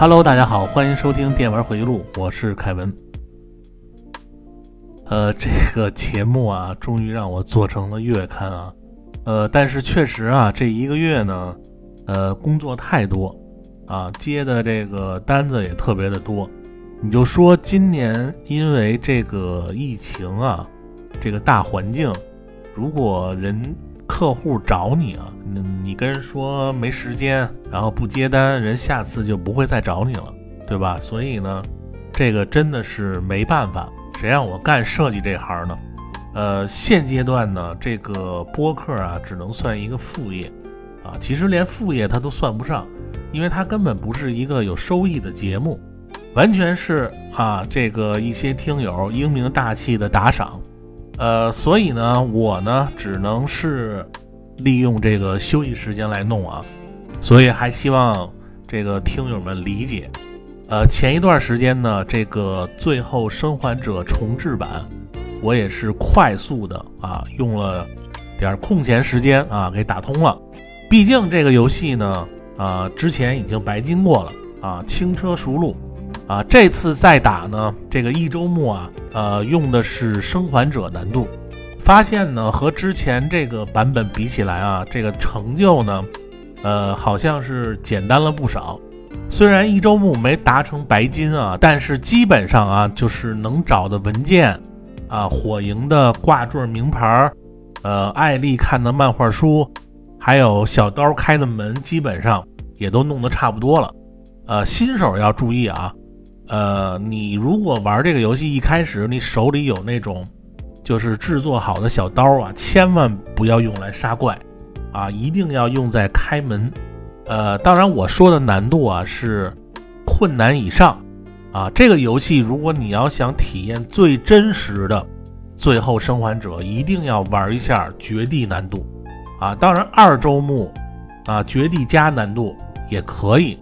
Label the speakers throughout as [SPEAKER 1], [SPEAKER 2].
[SPEAKER 1] Hello，大家好，欢迎收听电玩回忆录，我是凯文。呃，这个节目啊，终于让我做成了月刊啊。呃，但是确实啊，这一个月呢，呃，工作太多啊，接的这个单子也特别的多。你就说今年因为这个疫情啊，这个大环境，如果人客户找你啊，你跟人说没时间，然后不接单，人下次就不会再找你了，对吧？所以呢，这个真的是没办法，谁让我干设计这行呢？呃，现阶段呢，这个播客啊，只能算一个副业，啊，其实连副业它都算不上，因为它根本不是一个有收益的节目，完全是啊，这个一些听友英明大气的打赏，呃，所以呢，我呢，只能是利用这个休息时间来弄啊，所以还希望这个听友们理解，呃，前一段时间呢，这个《最后生还者》重置版。我也是快速的啊，用了点空闲时间啊，给打通了。毕竟这个游戏呢，啊，之前已经白金过了啊，轻车熟路啊。这次再打呢，这个一周目啊，呃，用的是生还者难度，发现呢和之前这个版本比起来啊，这个成就呢，呃，好像是简单了不少。虽然一周目没达成白金啊，但是基本上啊，就是能找的文件。啊，火营的挂坠名牌儿，呃，艾丽看的漫画书，还有小刀开的门，基本上也都弄得差不多了。呃，新手要注意啊，呃，你如果玩这个游戏一开始你手里有那种就是制作好的小刀啊，千万不要用来杀怪啊，一定要用在开门。呃，当然我说的难度啊是困难以上。啊，这个游戏如果你要想体验最真实的《最后生还者》，一定要玩一下绝地难度。啊，当然二周目啊，绝地加难度也可以，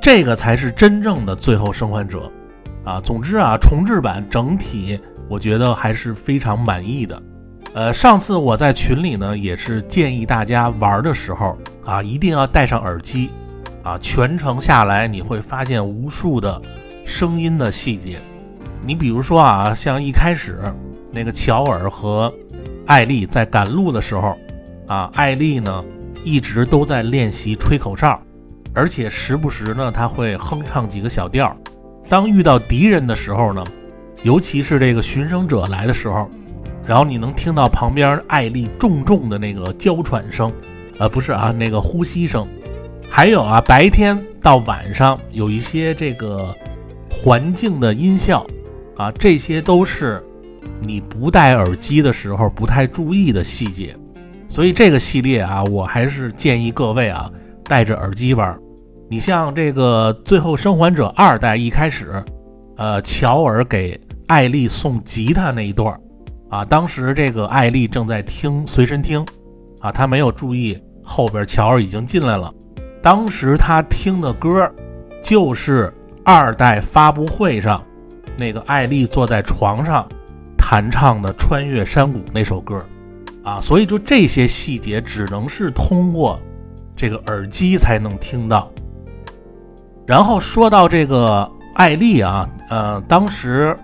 [SPEAKER 1] 这个才是真正的《最后生还者》。啊，总之啊，重置版整体我觉得还是非常满意的。呃，上次我在群里呢，也是建议大家玩的时候啊，一定要戴上耳机。啊，全程下来你会发现无数的。声音的细节，你比如说啊，像一开始那个乔尔和艾丽在赶路的时候，啊，艾丽呢一直都在练习吹口哨，而且时不时呢他会哼唱几个小调。当遇到敌人的时候呢，尤其是这个寻生者来的时候，然后你能听到旁边艾丽重重的那个娇喘声，呃，不是啊，那个呼吸声。还有啊，白天到晚上有一些这个。环境的音效，啊，这些都是你不戴耳机的时候不太注意的细节，所以这个系列啊，我还是建议各位啊戴着耳机玩。你像这个《最后生还者二代》一开始，呃，乔尔给艾丽送吉他那一段啊，当时这个艾丽正在听随身听，啊，她没有注意后边乔尔已经进来了，当时她听的歌就是。二代发布会上，那个艾丽坐在床上弹唱的《穿越山谷》那首歌，啊，所以就这些细节只能是通过这个耳机才能听到。然后说到这个艾丽啊，呃，当时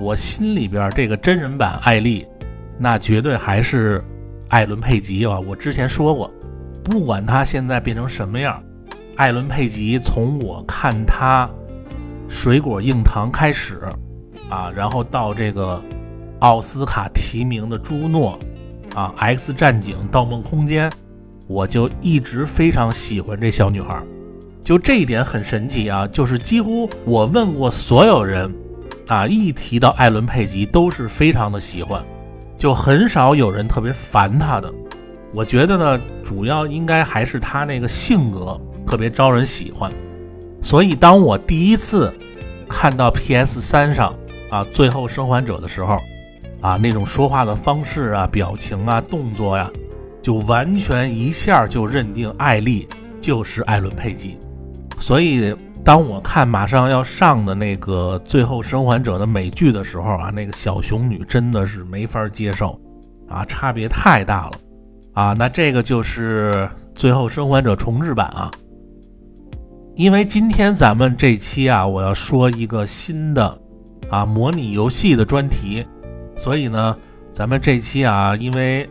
[SPEAKER 1] 我心里边这个真人版艾丽，那绝对还是艾伦佩吉啊。我之前说过，不管他现在变成什么样，艾伦佩吉从我看他。水果硬糖开始，啊，然后到这个奥斯卡提名的朱诺，啊，X 战警、盗梦空间，我就一直非常喜欢这小女孩，就这一点很神奇啊，就是几乎我问过所有人，啊，一提到艾伦佩吉都是非常的喜欢，就很少有人特别烦她的。我觉得呢，主要应该还是她那个性格特别招人喜欢。所以，当我第一次看到 PS 三上啊《最后生还者》的时候，啊那种说话的方式啊、表情啊、动作呀，就完全一下就认定艾丽就是艾伦佩吉。所以，当我看马上要上的那个《最后生还者》的美剧的时候啊，那个小熊女真的是没法接受，啊，差别太大了，啊，那这个就是《最后生还者》重置版啊。因为今天咱们这期啊，我要说一个新的啊模拟游戏的专题，所以呢，咱们这期啊，因为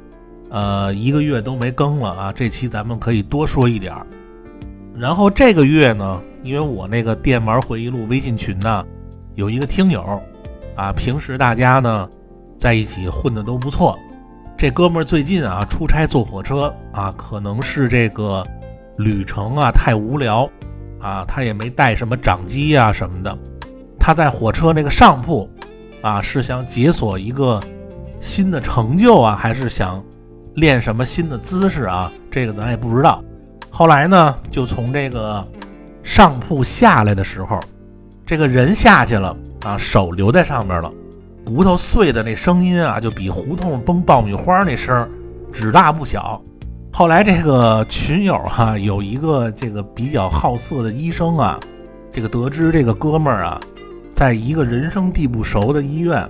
[SPEAKER 1] 呃一个月都没更了啊，这期咱们可以多说一点儿。然后这个月呢，因为我那个电玩回忆录微信群呢，有一个听友啊，平时大家呢在一起混的都不错，这哥们儿最近啊出差坐火车啊，可能是这个旅程啊太无聊。啊，他也没带什么掌机啊什么的，他在火车那个上铺，啊，是想解锁一个新的成就啊，还是想练什么新的姿势啊？这个咱也不知道。后来呢，就从这个上铺下来的时候，这个人下去了啊，手留在上面了，骨头碎的那声音啊，就比胡同崩爆米花那声只大不小。后来这个群友哈有一个这个比较好色的医生啊，这个得知这个哥们儿啊，在一个人生地不熟的医院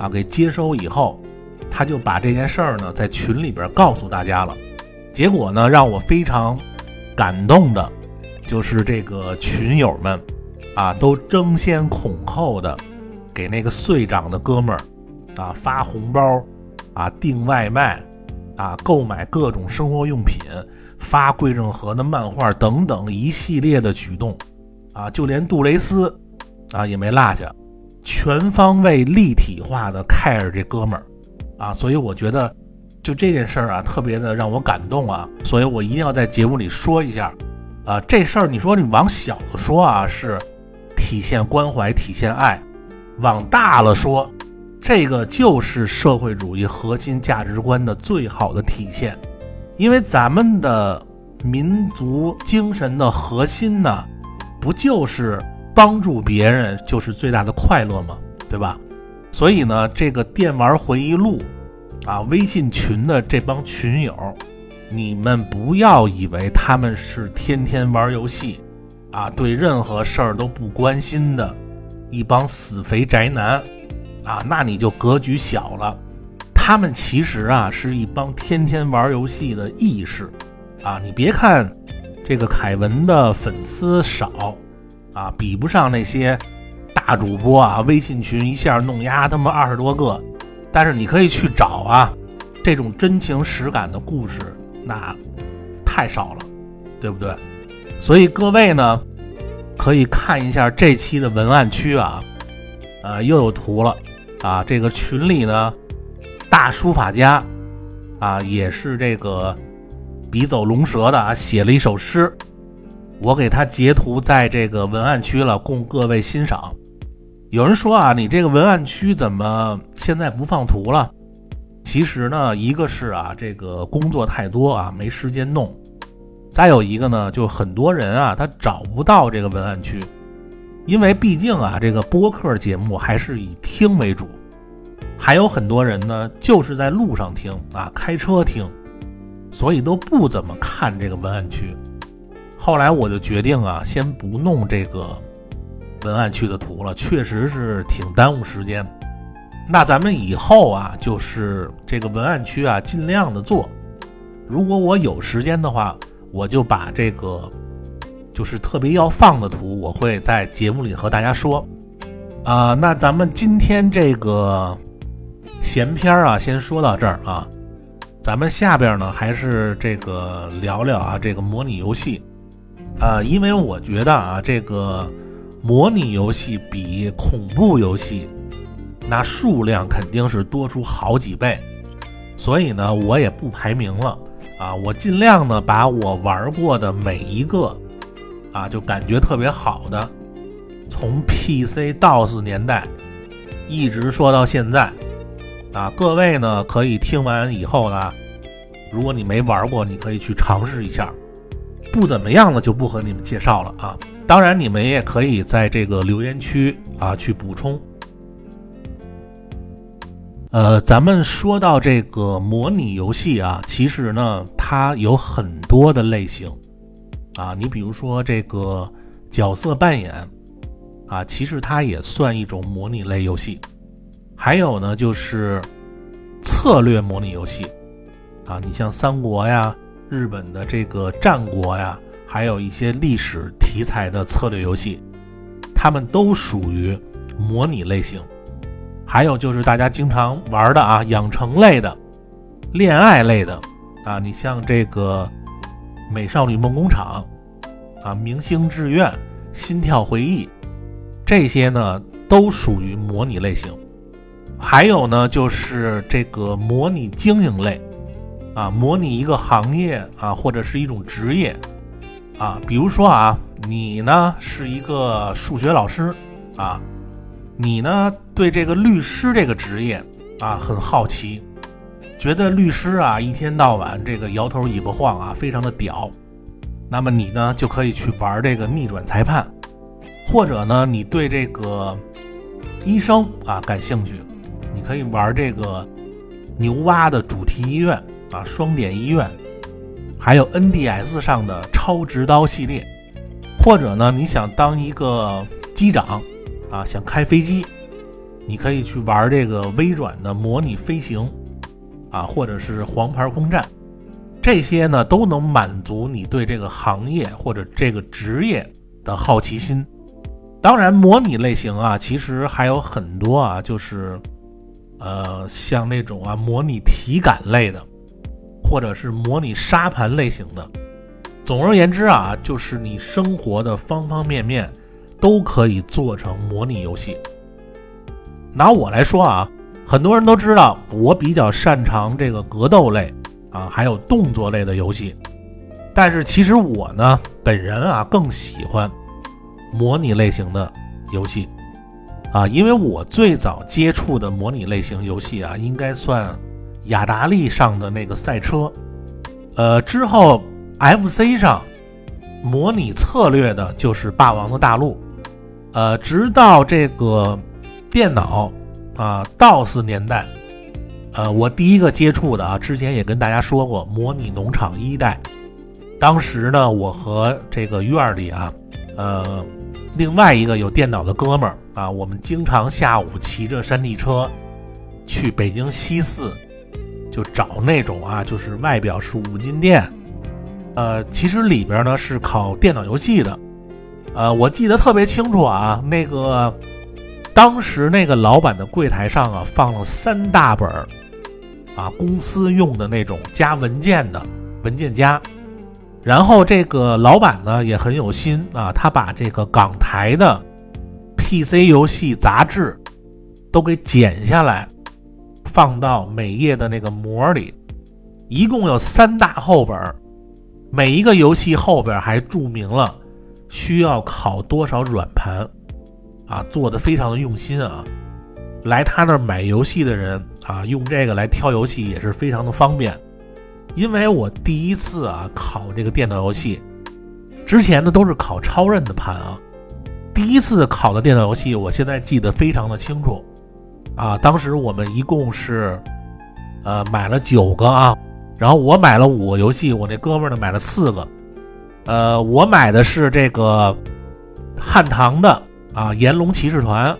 [SPEAKER 1] 啊给接收以后，他就把这件事儿呢在群里边告诉大家了。结果呢让我非常感动的，就是这个群友们啊都争先恐后的给那个岁长的哥们儿啊发红包啊订外卖。啊，购买各种生活用品，发桂正和的漫画等等一系列的举动，啊，就连杜蕾斯啊也没落下，全方位立体化的 care 这哥们儿啊，所以我觉得就这件事儿啊，特别的让我感动啊，所以我一定要在节目里说一下啊，这事儿你说你往小了说啊，是体现关怀、体现爱；往大了说。这个就是社会主义核心价值观的最好的体现，因为咱们的民族精神的核心呢，不就是帮助别人就是最大的快乐吗？对吧？所以呢，这个电玩回忆录啊，微信群的这帮群友，你们不要以为他们是天天玩游戏啊，对任何事儿都不关心的一帮死肥宅男。啊，那你就格局小了。他们其实啊是一帮天天玩游戏的意识啊。你别看这个凯文的粉丝少啊，比不上那些大主播啊，微信群一下弄压他妈二十多个。但是你可以去找啊，这种真情实感的故事，那太少了，对不对？所以各位呢，可以看一下这期的文案区啊，呃，又有图了。啊，这个群里呢，大书法家啊，也是这个笔走龙蛇的啊，写了一首诗，我给他截图在这个文案区了，供各位欣赏。有人说啊，你这个文案区怎么现在不放图了？其实呢，一个是啊，这个工作太多啊，没时间弄；再有一个呢，就很多人啊，他找不到这个文案区。因为毕竟啊，这个播客节目还是以听为主，还有很多人呢，就是在路上听啊，开车听，所以都不怎么看这个文案区。后来我就决定啊，先不弄这个文案区的图了，确实是挺耽误时间。那咱们以后啊，就是这个文案区啊，尽量的做。如果我有时间的话，我就把这个。就是特别要放的图，我会在节目里和大家说。啊，那咱们今天这个闲篇啊，先说到这儿啊。咱们下边呢，还是这个聊聊啊，这个模拟游戏。啊，因为我觉得啊，这个模拟游戏比恐怖游戏那数量肯定是多出好几倍，所以呢，我也不排名了啊，我尽量呢，把我玩过的每一个。啊，就感觉特别好的，从 PC DOS 年代一直说到现在，啊，各位呢可以听完以后呢，如果你没玩过，你可以去尝试一下，不怎么样的就不和你们介绍了啊。当然，你们也可以在这个留言区啊去补充。呃，咱们说到这个模拟游戏啊，其实呢，它有很多的类型。啊，你比如说这个角色扮演，啊，其实它也算一种模拟类游戏。还有呢，就是策略模拟游戏，啊，你像三国呀、日本的这个战国呀，还有一些历史题材的策略游戏，它们都属于模拟类型。还有就是大家经常玩的啊，养成类的、恋爱类的啊，你像这个《美少女梦工厂》啊，《明星志愿》《心跳回忆》这些呢，都属于模拟类型。还有呢，就是这个模拟经营类啊，模拟一个行业啊，或者是一种职业啊，比如说啊，你呢是一个数学老师啊。你呢？对这个律师这个职业啊很好奇，觉得律师啊一天到晚这个摇头尾巴晃啊，非常的屌。那么你呢就可以去玩这个逆转裁判，或者呢你对这个医生啊感兴趣，你可以玩这个牛蛙的主题医院啊，双点医院，还有 NDS 上的超直刀系列，或者呢你想当一个机长。啊，想开飞机，你可以去玩这个微软的模拟飞行，啊，或者是黄牌空战，这些呢都能满足你对这个行业或者这个职业的好奇心。当然，模拟类型啊，其实还有很多啊，就是呃，像那种啊模拟体感类的，或者是模拟沙盘类型的。总而言之啊，就是你生活的方方面面。都可以做成模拟游戏。拿我来说啊，很多人都知道我比较擅长这个格斗类啊，还有动作类的游戏。但是其实我呢，本人啊更喜欢模拟类型的游戏啊，因为我最早接触的模拟类型游戏啊，应该算雅达利上的那个赛车。呃，之后 FC 上模拟策略的就是《霸王的大陆》。呃，直到这个电脑啊，DOS 年代，呃，我第一个接触的啊，之前也跟大家说过，模拟农场一代。当时呢，我和这个院里啊，呃，另外一个有电脑的哥们儿啊，我们经常下午骑着山地车去北京西四，就找那种啊，就是外表是五金店，呃，其实里边呢是考电脑游戏的。呃，我记得特别清楚啊，那个当时那个老板的柜台上啊，放了三大本儿啊，公司用的那种加文件的文件夹。然后这个老板呢也很有心啊，他把这个港台的 PC 游戏杂志都给剪下来，放到每页的那个膜里，一共有三大厚本儿，每一个游戏后边还注明了。需要考多少软盘啊？做的非常的用心啊！来他那儿买游戏的人啊，用这个来挑游戏也是非常的方便。因为我第一次啊考这个电脑游戏，之前呢都是考超任的盘啊。第一次考的电脑游戏，我现在记得非常的清楚啊。当时我们一共是呃买了九个啊，然后我买了五个游戏，我那哥们儿呢买了四个。呃，我买的是这个汉唐的啊，炎龙骑士团，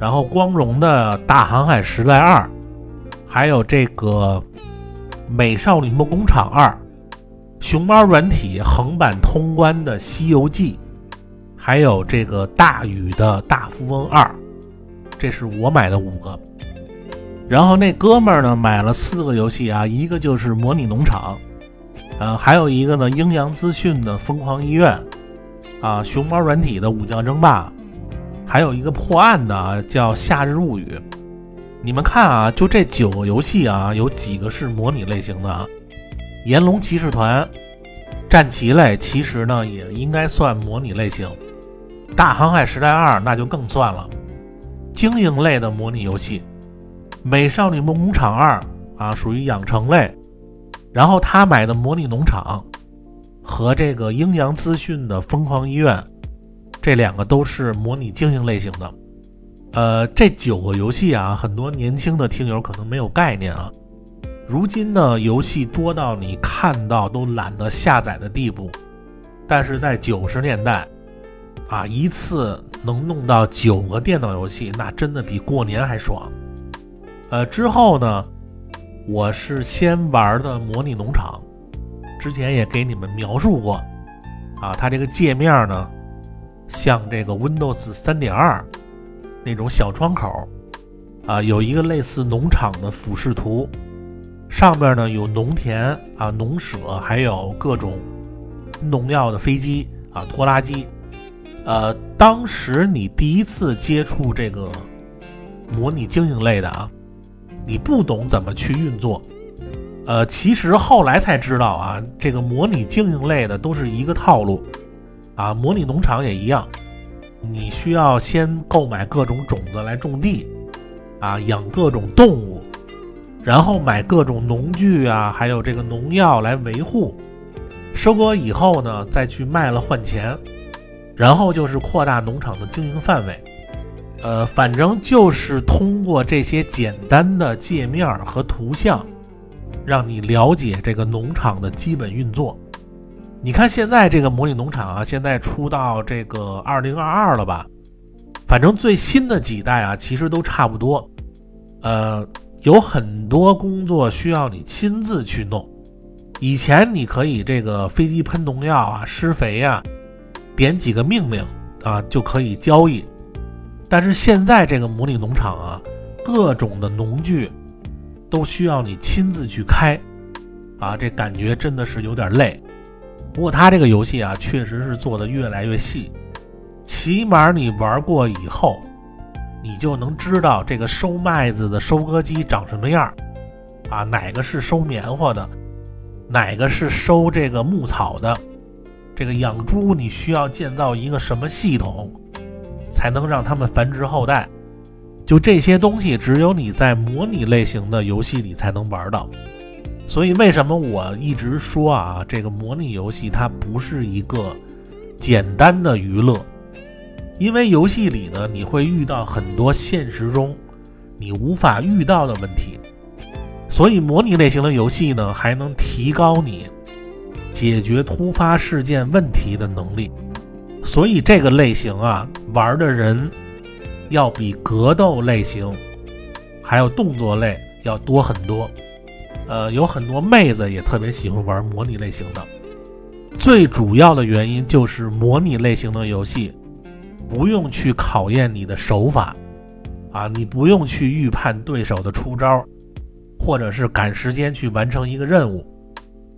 [SPEAKER 1] 然后光荣的大航海时代二，还有这个美少女梦工厂二，熊猫软体横版通关的西游记，还有这个大宇的大富翁二，这是我买的五个。然后那哥们儿呢买了四个游戏啊，一个就是模拟农场。呃，还有一个呢，阴阳资讯的疯狂医院，啊，熊猫软体的武将争霸，还有一个破案的叫夏日物语。你们看啊，就这九个游戏啊，有几个是模拟类型的啊？炎龙骑士团，战棋类其实呢也应该算模拟类型。大航海时代二那就更算了，经营类的模拟游戏。美少女梦工厂二啊，属于养成类。然后他买的模拟农场和这个阴阳资讯的疯狂医院，这两个都是模拟经营类型的。呃，这九个游戏啊，很多年轻的听友可能没有概念啊。如今呢，游戏多到你看到都懒得下载的地步。但是在九十年代啊，一次能弄到九个电脑游戏，那真的比过年还爽。呃，之后呢？我是先玩的模拟农场，之前也给你们描述过。啊，它这个界面呢，像这个 Windows 三点二那种小窗口，啊，有一个类似农场的俯视图，上面呢有农田啊、农舍，还有各种农药的飞机啊、拖拉机。呃，当时你第一次接触这个模拟经营类的啊，你不懂怎么去运作。呃，其实后来才知道啊，这个模拟经营类的都是一个套路，啊，模拟农场也一样，你需要先购买各种种子来种地，啊，养各种动物，然后买各种农具啊，还有这个农药来维护，收割以后呢，再去卖了换钱，然后就是扩大农场的经营范围，呃，反正就是通过这些简单的界面和图像。让你了解这个农场的基本运作。你看现在这个模拟农场啊，现在出到这个二零二二了吧？反正最新的几代啊，其实都差不多。呃，有很多工作需要你亲自去弄。以前你可以这个飞机喷农药啊、施肥呀，点几个命令啊就可以交易。但是现在这个模拟农场啊，各种的农具。都需要你亲自去开，啊，这感觉真的是有点累。不过它这个游戏啊，确实是做的越来越细，起码你玩过以后，你就能知道这个收麦子的收割机长什么样，啊，哪个是收棉花的，哪个是收这个牧草的，这个养猪你需要建造一个什么系统，才能让它们繁殖后代。就这些东西，只有你在模拟类型的游戏里才能玩到。所以，为什么我一直说啊，这个模拟游戏它不是一个简单的娱乐？因为游戏里呢，你会遇到很多现实中你无法遇到的问题。所以，模拟类型的游戏呢，还能提高你解决突发事件问题的能力。所以，这个类型啊，玩的人。要比格斗类型，还有动作类要多很多。呃，有很多妹子也特别喜欢玩模拟类型的。最主要的原因就是模拟类型的游戏不用去考验你的手法啊，你不用去预判对手的出招，或者是赶时间去完成一个任务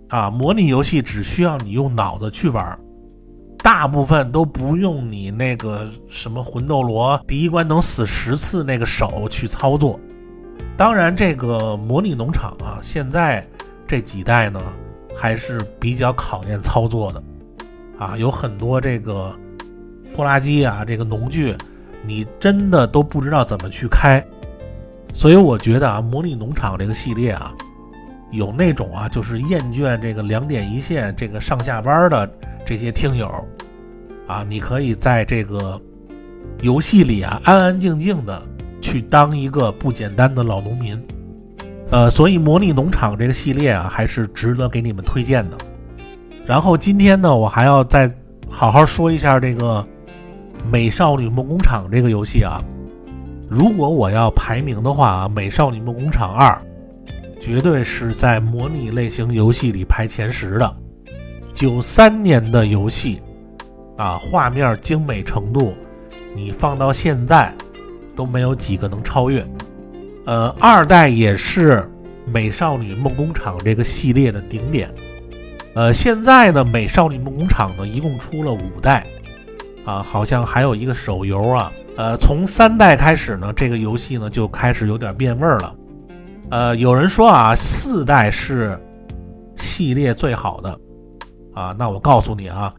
[SPEAKER 1] 啊。模拟游戏只需要你用脑子去玩。大部分都不用你那个什么魂斗罗第一关能死十次那个手去操作。当然，这个模拟农场啊，现在这几代呢还是比较考验操作的啊，有很多这个拖拉机啊，这个农具，你真的都不知道怎么去开。所以我觉得啊，模拟农场这个系列啊，有那种啊，就是厌倦这个两点一线这个上下班的。这些听友，啊，你可以在这个游戏里啊，安安静静的去当一个不简单的老农民，呃，所以模拟农场这个系列啊，还是值得给你们推荐的。然后今天呢，我还要再好好说一下这个《美少女梦工厂》这个游戏啊。如果我要排名的话啊，《美少女梦工厂二》绝对是在模拟类型游戏里排前十的。九三年的游戏，啊，画面精美程度，你放到现在都没有几个能超越。呃，二代也是《美少女梦工厂》这个系列的顶点。呃，现在的《美少女梦工厂》呢，一共出了五代，啊，好像还有一个手游啊。呃，从三代开始呢，这个游戏呢就开始有点变味儿了。呃，有人说啊，四代是系列最好的。啊，那我告诉你啊，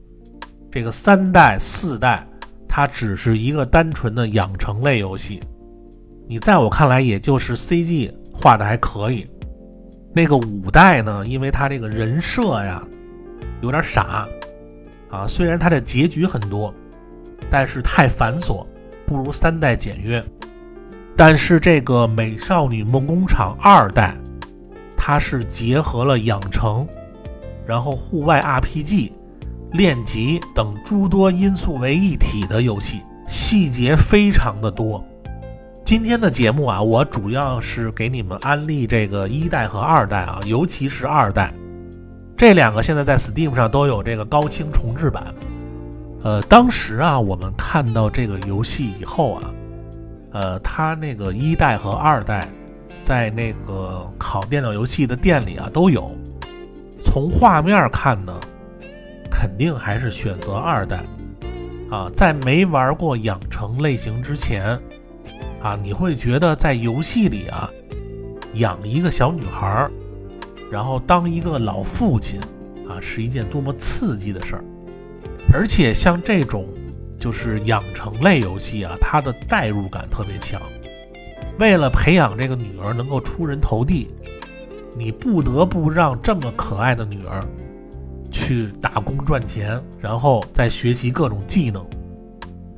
[SPEAKER 1] 这个三代、四代，它只是一个单纯的养成类游戏。你在我看来，也就是 CG 画的还可以。那个五代呢，因为它这个人设呀有点傻啊，虽然它的结局很多，但是太繁琐，不如三代简约。但是这个《美少女梦工厂》二代，它是结合了养成。然后，户外 RPG、练级等诸多因素为一体的游戏，细节非常的多。今天的节目啊，我主要是给你们安利这个一代和二代啊，尤其是二代这两个现在在 Steam 上都有这个高清重制版。呃，当时啊，我们看到这个游戏以后啊，呃，它那个一代和二代在那个考电脑游戏的店里啊都有。从画面看呢，肯定还是选择二代啊。在没玩过养成类型之前啊，你会觉得在游戏里啊，养一个小女孩，然后当一个老父亲啊，是一件多么刺激的事儿。而且像这种就是养成类游戏啊，它的代入感特别强。为了培养这个女儿能够出人头地，你不得不让这么可爱的女儿去打工赚钱，然后再学习各种技能。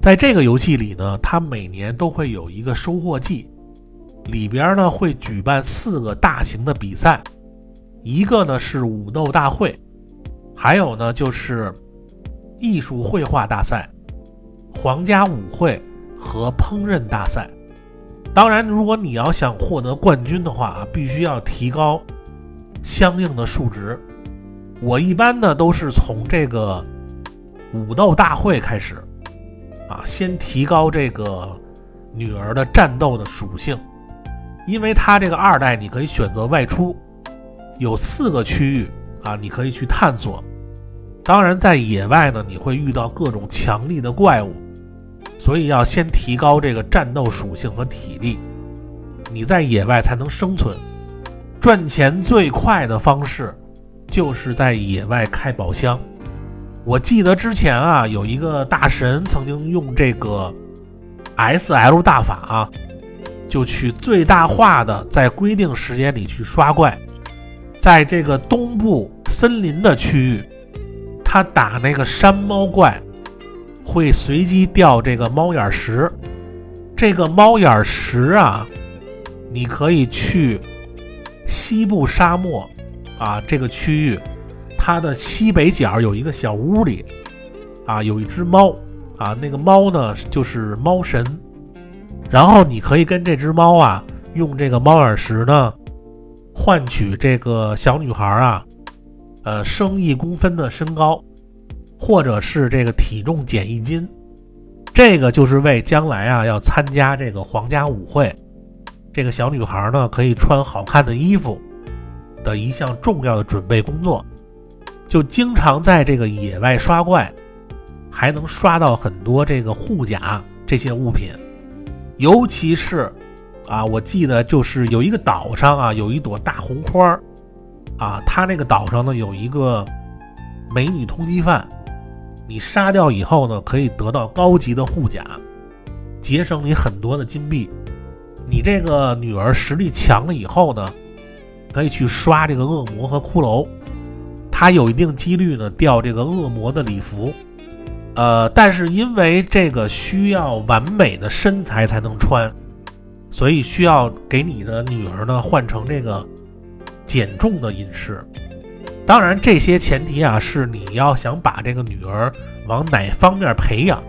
[SPEAKER 1] 在这个游戏里呢，它每年都会有一个收获季，里边呢会举办四个大型的比赛，一个呢是武斗大会，还有呢就是。艺术绘画大赛、皇家舞会和烹饪大赛。当然，如果你要想获得冠军的话啊，必须要提高相应的数值。我一般呢都是从这个武斗大会开始，啊，先提高这个女儿的战斗的属性，因为它这个二代你可以选择外出，有四个区域啊，你可以去探索。当然，在野外呢，你会遇到各种强力的怪物，所以要先提高这个战斗属性和体力，你在野外才能生存。赚钱最快的方式就是在野外开宝箱。我记得之前啊，有一个大神曾经用这个 S L 大法啊，就去最大化的在规定时间里去刷怪，在这个东部森林的区域。他打那个山猫怪，会随机掉这个猫眼石。这个猫眼石啊，你可以去西部沙漠啊这个区域，它的西北角有一个小屋里啊，有一只猫啊，那个猫呢就是猫神。然后你可以跟这只猫啊，用这个猫眼石呢，换取这个小女孩啊。呃，升一公分的身高，或者是这个体重减一斤，这个就是为将来啊要参加这个皇家舞会，这个小女孩呢可以穿好看的衣服的一项重要的准备工作。就经常在这个野外刷怪，还能刷到很多这个护甲这些物品，尤其是啊，我记得就是有一个岛上啊有一朵大红花儿。啊，他那个岛上呢有一个美女通缉犯，你杀掉以后呢，可以得到高级的护甲，节省你很多的金币。你这个女儿实力强了以后呢，可以去刷这个恶魔和骷髅，他有一定几率呢掉这个恶魔的礼服。呃，但是因为这个需要完美的身材才能穿，所以需要给你的女儿呢换成这个。减重的饮食，当然这些前提啊是你要想把这个女儿往哪方面培养，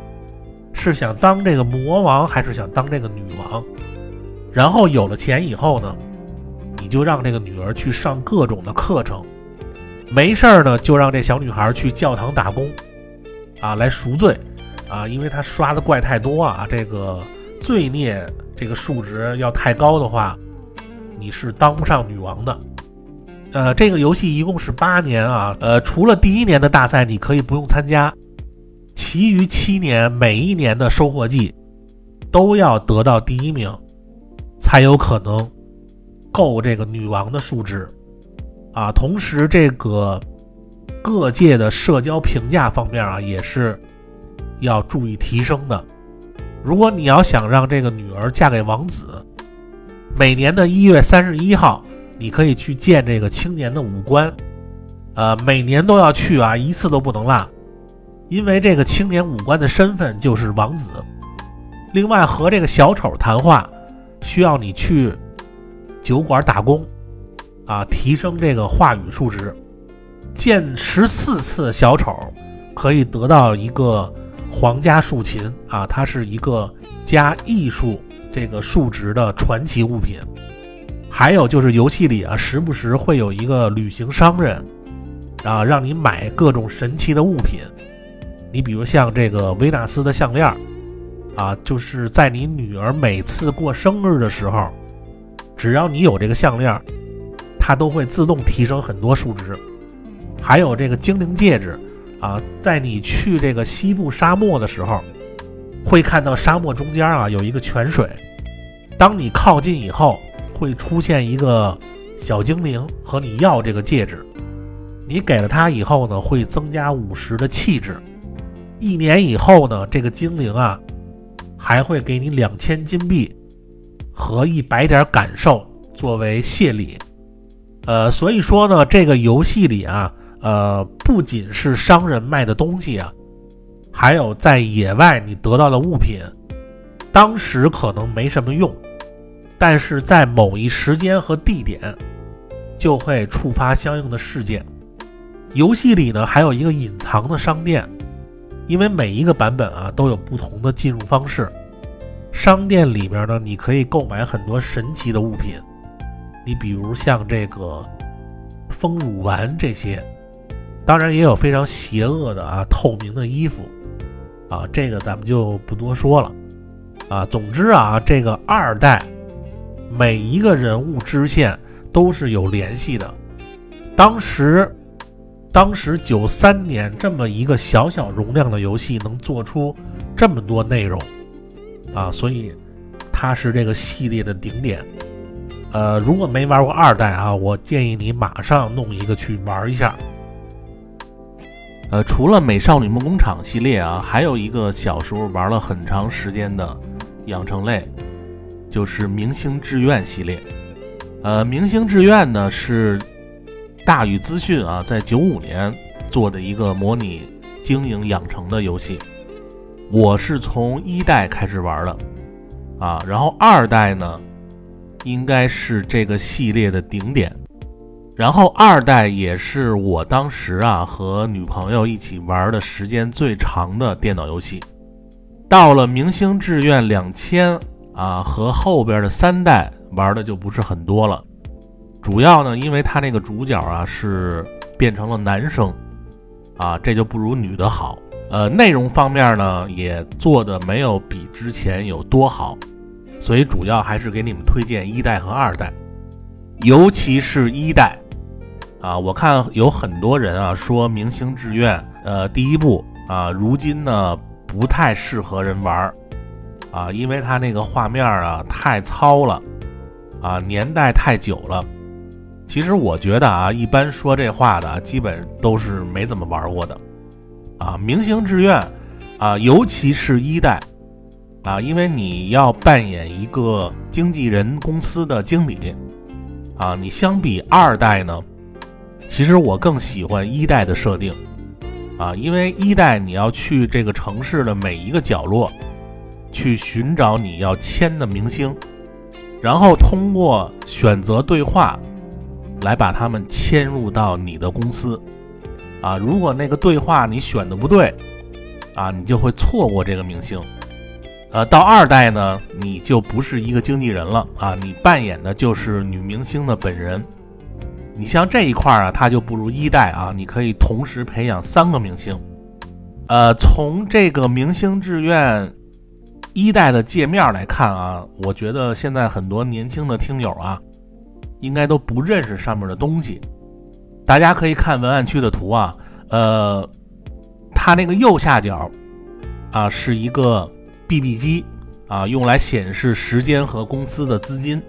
[SPEAKER 1] 是想当这个魔王还是想当这个女王？然后有了钱以后呢，你就让这个女儿去上各种的课程，没事儿呢就让这小女孩去教堂打工，啊来赎罪，啊因为她刷的怪太多啊，这个罪孽这个数值要太高的话，你是当不上女王的。呃，这个游戏一共是八年啊，呃，除了第一年的大赛你可以不用参加，其余七年每一年的收获季都要得到第一名，才有可能够这个女王的数值啊。同时，这个各界的社交评价方面啊，也是要注意提升的。如果你要想让这个女儿嫁给王子，每年的一月三十一号。你可以去见这个青年的武官，呃，每年都要去啊，一次都不能落，因为这个青年武官的身份就是王子。另外，和这个小丑谈话，需要你去酒馆打工，啊，提升这个话语数值。见十四次小丑，可以得到一个皇家竖琴啊，它是一个加艺术这个数值的传奇物品。还有就是游戏里啊，时不时会有一个旅行商人，啊，让你买各种神奇的物品。你比如像这个维纳斯的项链啊，就是在你女儿每次过生日的时候，只要你有这个项链它都会自动提升很多数值。还有这个精灵戒指啊，在你去这个西部沙漠的时候，会看到沙漠中间啊有一个泉水，当你靠近以后，会出现一个小精灵和你要这个戒指，你给了他以后呢，会增加五十的气质，一年以后呢，这个精灵啊还会给你两千金币和一百点感受作为谢礼，呃，所以说呢，这个游戏里啊。呃，不仅是商人卖的东西啊，还有在野外你得到的物品，当时可能没什么用，但是在某一时间和地点，就会触发相应的事件。游戏里呢还有一个隐藏的商店，因为每一个版本啊都有不同的进入方式。商店里边呢，你可以购买很多神奇的物品，你比如像这个丰乳丸这些。当然也有非常邪恶的啊，透明的衣服，啊，这个咱们就不多说了，啊，总之啊，这个二代每一个人物支线都是有联系的。当时，当时九三年这么一个小小容量的游戏能做出这么多内容，啊，所以它是这个系列的顶点。呃，如果没玩过二代啊，我建议你马上弄一个去玩一下。呃，除了《美少女梦工厂》系列啊，还有一个小时候玩了很长时间的养成类，就是《明星志愿》系列。呃，《明星志愿》呢是大宇资讯啊在九五年做的一个模拟经营养成的游戏。我是从一代开始玩的啊，然后二代呢应该是这个系列的顶点。然后二代也是我当时啊和女朋友一起玩的时间最长的电脑游戏。到了《明星志愿两千》啊和后边的三代玩的就不是很多了，主要呢因为它那个主角啊是变成了男生啊，这就不如女的好。呃，内容方面呢也做的没有比之前有多好，所以主要还是给你们推荐一代和二代，尤其是一代。啊，我看有很多人啊说《明星志愿》呃第一部啊，如今呢不太适合人玩儿啊，因为它那个画面啊太糙了啊，年代太久了。其实我觉得啊，一般说这话的基本都是没怎么玩过的啊，《明星志愿》啊，尤其是一代啊，因为你要扮演一个经纪人公司的经理啊，你相比二代呢。其实我更喜欢一代的设定，啊，因为一代你要去这个城市的每一个角落，去寻找你要签的明星，然后通过选择对话，来把他们迁入到你的公司，啊，如果那个对话你选的不对，啊，你就会错过这个明星，呃，到二代呢，你就不是一个经纪人了，啊，你扮演的就是女明星的本人。你像这一块啊，它就不如一代啊。你可以同时培养三个明星。呃，从这个明星志愿一代的界面来看啊，我觉得现在很多年轻的听友啊，应该都不认识上面的东西。大家可以看文案区的图啊，呃，它那个右下角啊是一个 BB 机啊，用来显示时间和公司的资金。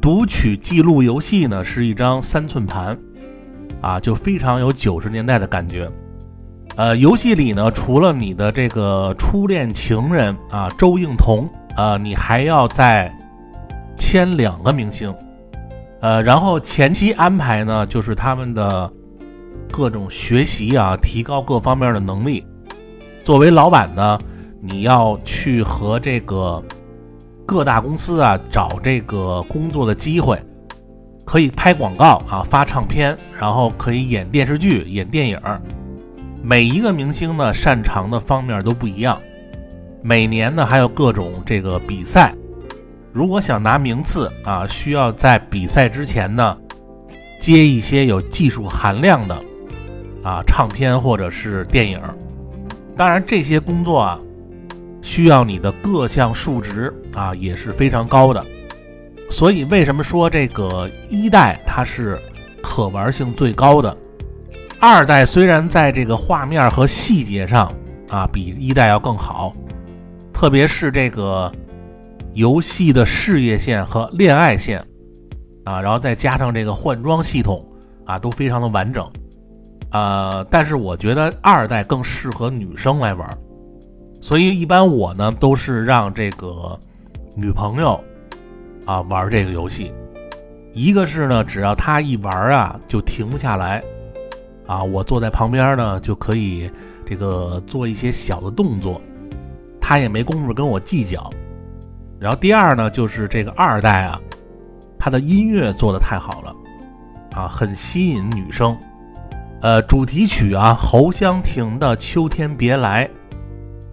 [SPEAKER 1] 读取记录游戏呢是一张三寸盘，啊，就非常有九十年代的感觉。呃，游戏里呢，除了你的这个初恋情人啊周应彤啊，你还要再签两个明星，呃，然后前期安排呢就是他们的各种学习啊，提高各方面的能力。作为老板呢，你要去和这个。各大公司啊，找这个工作的机会，可以拍广告啊，发唱片，然后可以演电视剧、演电影。每一个明星呢，擅长的方面都不一样。每年呢，还有各种这个比赛。如果想拿名次啊，需要在比赛之前呢，接一些有技术含量的啊唱片或者是电影。当然，这些工作啊，需要你的各项数值啊也是非常高的。所以，为什么说这个一代它是可玩性最高的？二代虽然在这个画面和细节上啊比一代要更好，特别是这个游戏的事业线和恋爱线啊，然后再加上这个换装系统啊，都非常的完整啊。但是我觉得二代更适合女生来玩，所以一般我呢都是让这个女朋友。啊，玩这个游戏，一个是呢，只要她一玩啊，就停不下来，啊，我坐在旁边呢，就可以这个做一些小的动作，他也没工夫跟我计较。然后第二呢，就是这个二代啊，它的音乐做的太好了，啊，很吸引女生。呃，主题曲啊，侯湘婷的《秋天别来》，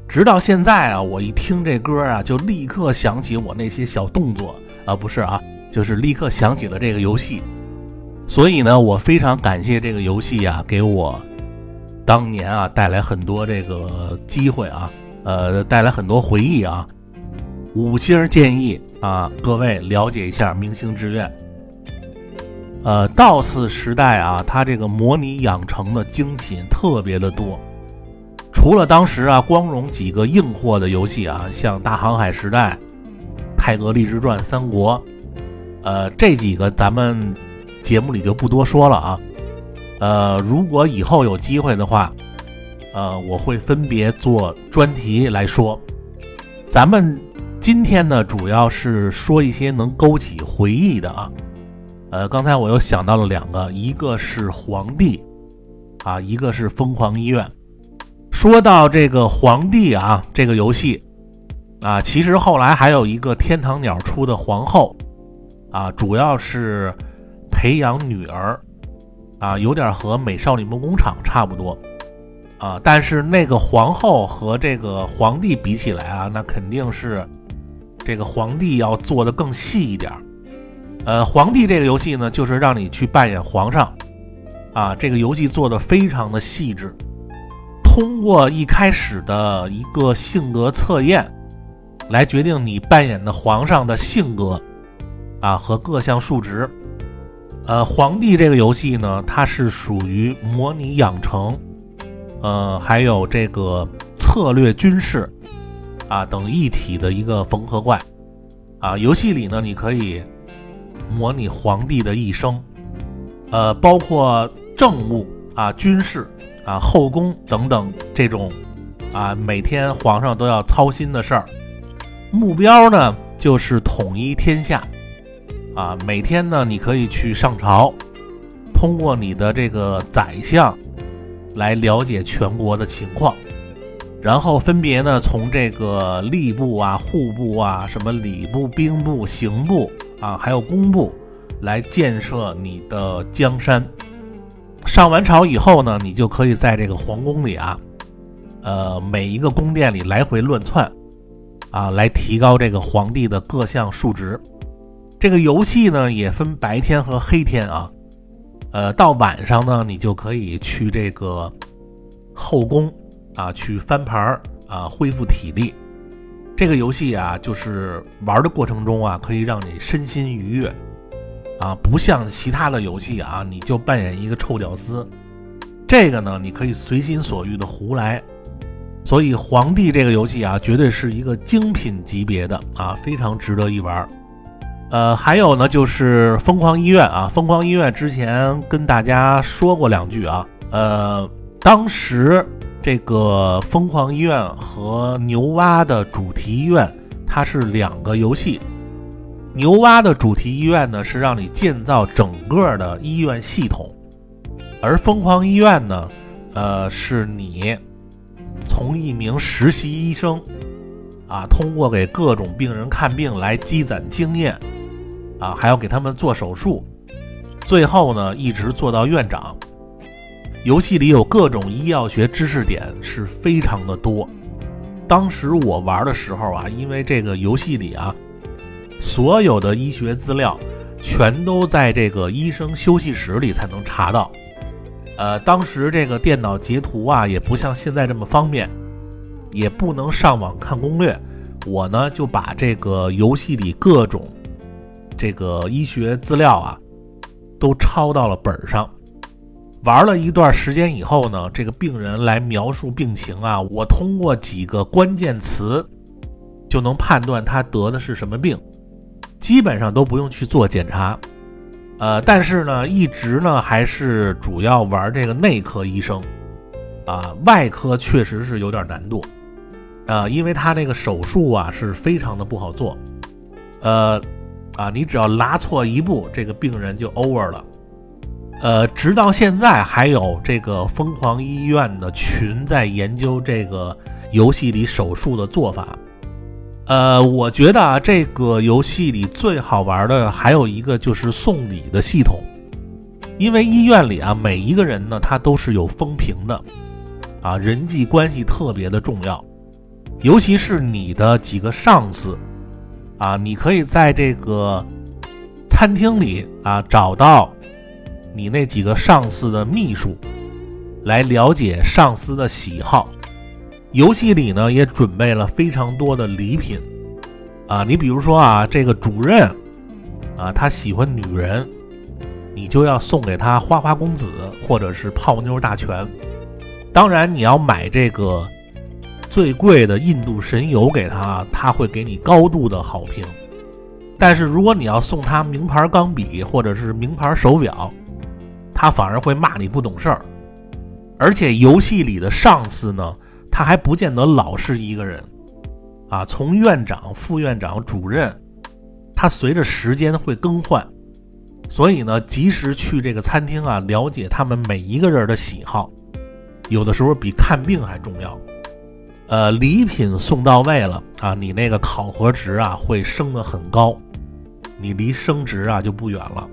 [SPEAKER 1] 直到现在啊，我一听这歌啊，就立刻想起我那些小动作。啊，不是啊，就是立刻想起了这个游戏，所以呢，我非常感谢这个游戏啊，给我当年啊带来很多这个机会啊，呃，带来很多回忆啊。五星建议啊，各位了解一下《明星志愿》。呃，DOS 时代啊，它这个模拟养成的精品特别的多，除了当时啊光荣几个硬货的游戏啊，像大航海时代。泰格立志传三国，呃，这几个咱们节目里就不多说了啊。呃，如果以后有机会的话，呃，我会分别做专题来说。咱们今天呢，主要是说一些能勾起回忆的啊。呃，刚才我又想到了两个，一个是皇帝啊，一个是疯狂医院。说到这个皇帝啊，这个游戏。啊，其实后来还有一个天堂鸟出的皇后，啊，主要是培养女儿，啊，有点和美少女梦工厂差不多，啊，但是那个皇后和这个皇帝比起来啊，那肯定是这个皇帝要做的更细一点。呃，皇帝这个游戏呢，就是让你去扮演皇上，啊，这个游戏做的非常的细致，通过一开始的一个性格测验。来决定你扮演的皇上的性格，啊和各项数值。呃，皇帝这个游戏呢，它是属于模拟养成，呃，还有这个策略军事，啊等一体的一个缝合怪。啊，游戏里呢，你可以模拟皇帝的一生，呃，包括政务啊、军事啊、后宫等等这种啊，每天皇上都要操心的事儿。目标呢，就是统一天下，啊，每天呢，你可以去上朝，通过你的这个宰相来了解全国的情况，然后分别呢，从这个吏部啊、户部啊、什么礼部、兵部、刑部啊，还有工部来建设你的江山。上完朝以后呢，你就可以在这个皇宫里啊，呃，每一个宫殿里来回乱窜。啊，来提高这个皇帝的各项数值。这个游戏呢也分白天和黑天啊。呃，到晚上呢，你就可以去这个后宫啊，去翻牌儿啊，恢复体力。这个游戏啊，就是玩的过程中啊，可以让你身心愉悦啊，不像其他的游戏啊，你就扮演一个臭屌丝。这个呢，你可以随心所欲的胡来。所以，皇帝这个游戏啊，绝对是一个精品级别的啊，非常值得一玩。呃，还有呢，就是疯狂医院啊，疯狂医院之前跟大家说过两句啊。呃，当时这个疯狂医院和牛蛙的主题医院，它是两个游戏。牛蛙的主题医院呢，是让你建造整个的医院系统，而疯狂医院呢，呃，是你。从一名实习医生，啊，通过给各种病人看病来积攒经验，啊，还要给他们做手术，最后呢，一直做到院长。游戏里有各种医药学知识点是非常的多。当时我玩的时候啊，因为这个游戏里啊，所有的医学资料全都在这个医生休息室里才能查到。呃，当时这个电脑截图啊，也不像现在这么方便，也不能上网看攻略。我呢就把这个游戏里各种这个医学资料啊，都抄到了本上。玩了一段时间以后呢，这个病人来描述病情啊，我通过几个关键词就能判断他得的是什么病，基本上都不用去做检查。呃，但是呢，一直呢还是主要玩这个内科医生，啊，外科确实是有点难度，啊，因为他那个手术啊是非常的不好做，呃，啊，你只要拉错一步，这个病人就 over 了，呃，直到现在还有这个疯狂医院的群在研究这个游戏里手术的做法。呃，我觉得啊，这个游戏里最好玩的还有一个就是送礼的系统，因为医院里啊，每一个人呢，他都是有风评的，啊，人际关系特别的重要，尤其是你的几个上司，啊，你可以在这个餐厅里啊找到你那几个上司的秘书，来了解上司的喜好。游戏里呢也准备了非常多的礼品，啊，你比如说啊，这个主任，啊，他喜欢女人，你就要送给他花花公子或者是泡妞大全。当然，你要买这个最贵的印度神油给他，他会给你高度的好评。但是如果你要送他名牌钢笔或者是名牌手表，他反而会骂你不懂事儿。而且游戏里的上司呢？他还不见得老是一个人，啊，从院长、副院长、主任，他随着时间会更换，所以呢，及时去这个餐厅啊，了解他们每一个人的喜好，有的时候比看病还重要。呃，礼品送到位了啊，你那个考核值啊会升得很高，你离升职啊就不远了。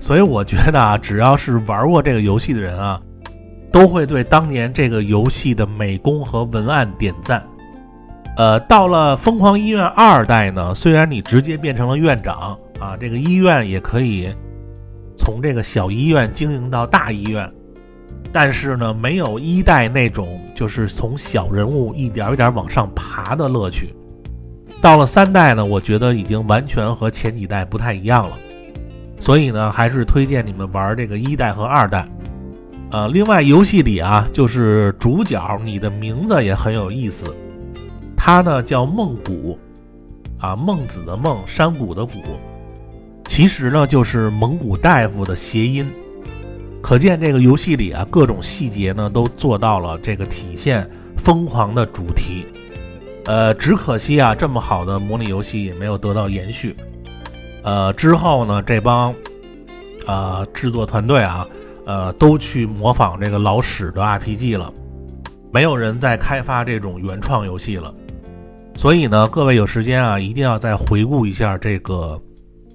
[SPEAKER 1] 所以我觉得啊，只要是玩过这个游戏的人啊。都会对当年这个游戏的美工和文案点赞。呃，到了《疯狂医院二代》呢，虽然你直接变成了院长啊，这个医院也可以从这个小医院经营到大医院，但是呢，没有一代那种就是从小人物一点一点往上爬的乐趣。到了三代呢，我觉得已经完全和前几代不太一样了，所以呢，还是推荐你们玩这个一代和二代。呃，另外游戏里啊，就是主角，你的名字也很有意思。他呢叫孟古，啊，孟子的孟，山谷的谷，其实呢就是蒙古大夫的谐音。可见这个游戏里啊，各种细节呢都做到了这个体现疯狂的主题。呃，只可惜啊，这么好的模拟游戏也没有得到延续。呃，之后呢，这帮啊制作团队啊。呃，都去模仿这个老史的 RPG 了，没有人再开发这种原创游戏了。所以呢，各位有时间啊，一定要再回顾一下这个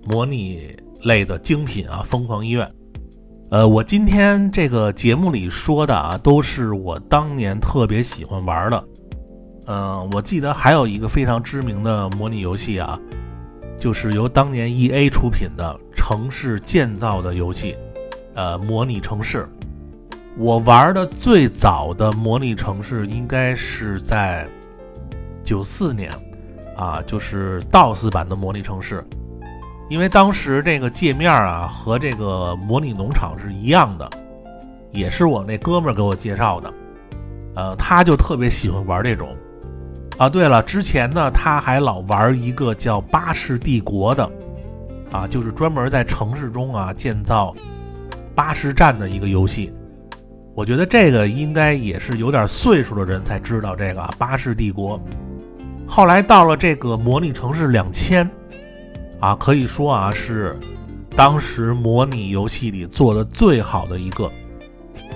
[SPEAKER 1] 模拟类的精品啊，《疯狂医院》。呃，我今天这个节目里说的啊，都是我当年特别喜欢玩的。嗯，我记得还有一个非常知名的模拟游戏啊，就是由当年 EA 出品的城市建造的游戏。呃，模拟城市，我玩的最早的模拟城市应该是在九四年，啊，就是 DOS 版的模拟城市，因为当时这个界面啊和这个模拟农场是一样的，也是我那哥们儿给我介绍的，呃，他就特别喜欢玩这种，啊，对了，之前呢他还老玩一个叫巴士帝国的，啊，就是专门在城市中啊建造。巴士站的一个游戏，我觉得这个应该也是有点岁数的人才知道这个巴士帝国。后来到了这个模拟城市两千，啊，可以说啊是当时模拟游戏里做的最好的一个。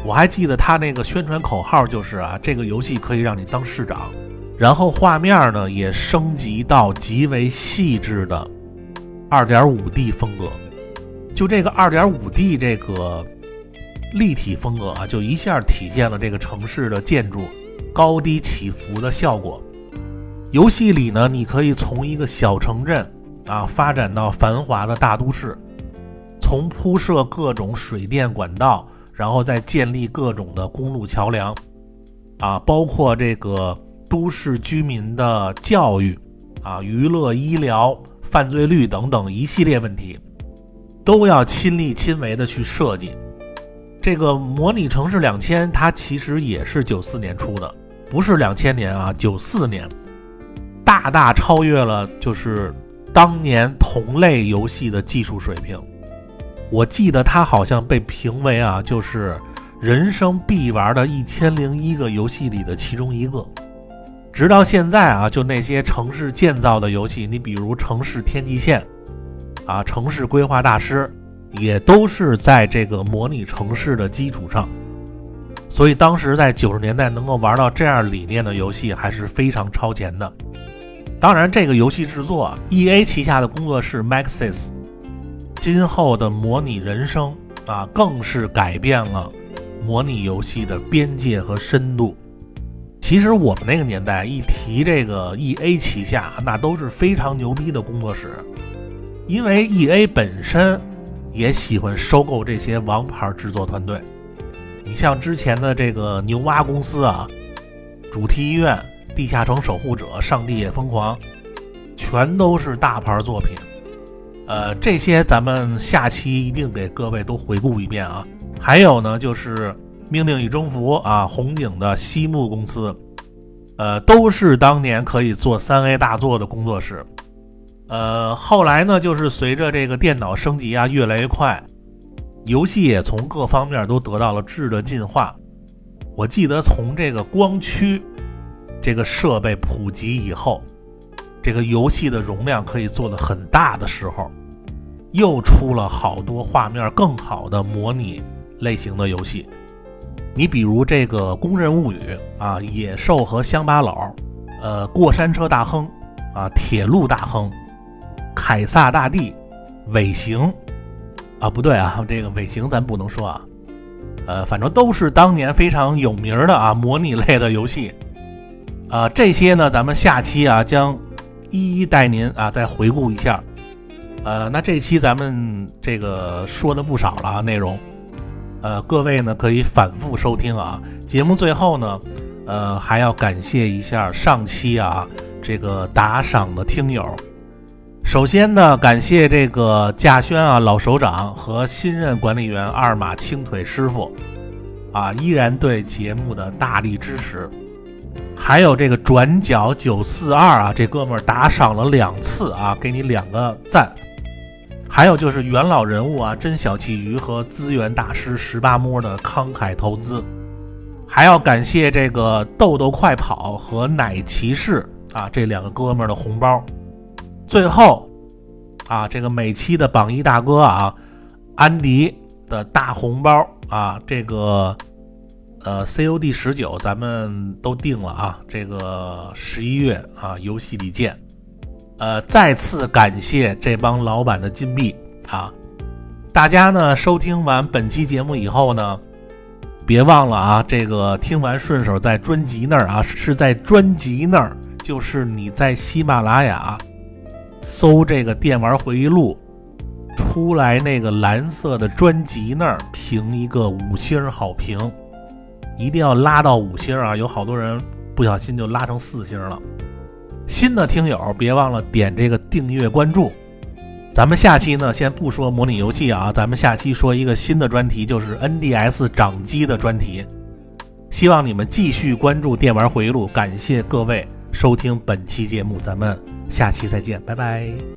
[SPEAKER 1] 我还记得他那个宣传口号就是啊，这个游戏可以让你当市长。然后画面呢也升级到极为细致的二点五 D 风格。就这个二点五 D 这个立体风格啊，就一下体现了这个城市的建筑高低起伏的效果。游戏里呢，你可以从一个小城镇啊发展到繁华的大都市，从铺设各种水电管道，然后再建立各种的公路桥梁，啊，包括这个都市居民的教育，啊，娱乐、医疗、犯罪率等等一系列问题，都要亲力亲为的去设计。这个模拟城市两千，它其实也是九四年出的，不是两千年啊，九四年，大大超越了就是当年同类游戏的技术水平。我记得它好像被评为啊，就是人生必玩的一千零一个游戏里的其中一个。直到现在啊，就那些城市建造的游戏，你比如《城市天际线》啊，《城市规划大师》。也都是在这个模拟城市的基础上，所以当时在九十年代能够玩到这样理念的游戏还是非常超前的。当然，这个游戏制作，E A 旗下的工作室 Maxis，今后的模拟人生啊，更是改变了模拟游戏的边界和深度。其实我们那个年代一提这个 E A 旗下，那都是非常牛逼的工作室，因为 E A 本身。也喜欢收购这些王牌制作团队，你像之前的这个牛蛙公司啊，主题医院、地下城守护者、上帝也疯狂，全都是大牌作品。呃，这些咱们下期一定给各位都回顾一遍啊。还有呢，就是命令与征服啊，红警的西木公司，呃，都是当年可以做三 A 大作的工作室。呃，后来呢，就是随着这个电脑升级啊越来越快，游戏也从各方面都得到了质的进化。我记得从这个光驱这个设备普及以后，这个游戏的容量可以做的很大的时候，又出了好多画面更好的模拟类型的游戏。你比如这个《工人物语》啊，《野兽和乡巴佬》，呃，《过山车大亨》啊，《铁路大亨》。凯撒大帝，尾行，啊不对啊，这个尾行咱不能说啊，呃，反正都是当年非常有名的啊模拟类的游戏，啊这些呢咱们下期啊将一一带您啊再回顾一下，呃那这期咱们这个说的不少了啊内容，呃各位呢可以反复收听啊，节目最后呢，呃还要感谢一下上期啊这个打赏的听友。首先呢，感谢这个稼轩啊老首长和新任管理员二马青腿师傅，啊依然对节目的大力支持。还有这个转角九四二啊，这哥们儿打赏了两次啊，给你两个赞。还有就是元老人物啊，真小气鱼和资源大师十八摸的慷慨投资。还要感谢这个豆豆快跑和奶骑士啊这两个哥们儿的红包。最后，啊，这个每期的榜一大哥啊，安迪的大红包啊，这个呃，COD 十九咱们都定了啊，这个十一月啊，游戏里见。呃，再次感谢这帮老板的金币啊！大家呢收听完本期节目以后呢，别忘了啊，这个听完顺手在专辑那儿啊，是在专辑那儿，就是你在喜马拉雅。搜这个电玩回忆录，出来那个蓝色的专辑那儿评一个五星好评，一定要拉到五星啊！有好多人不小心就拉成四星了。新的听友别忘了点这个订阅关注。咱们下期呢，先不说模拟游戏啊，咱们下期说一个新的专题，就是 NDS 掌机的专题。希望你们继续关注电玩回忆录，感谢各位。收听本期节目，咱们下期再见，拜拜。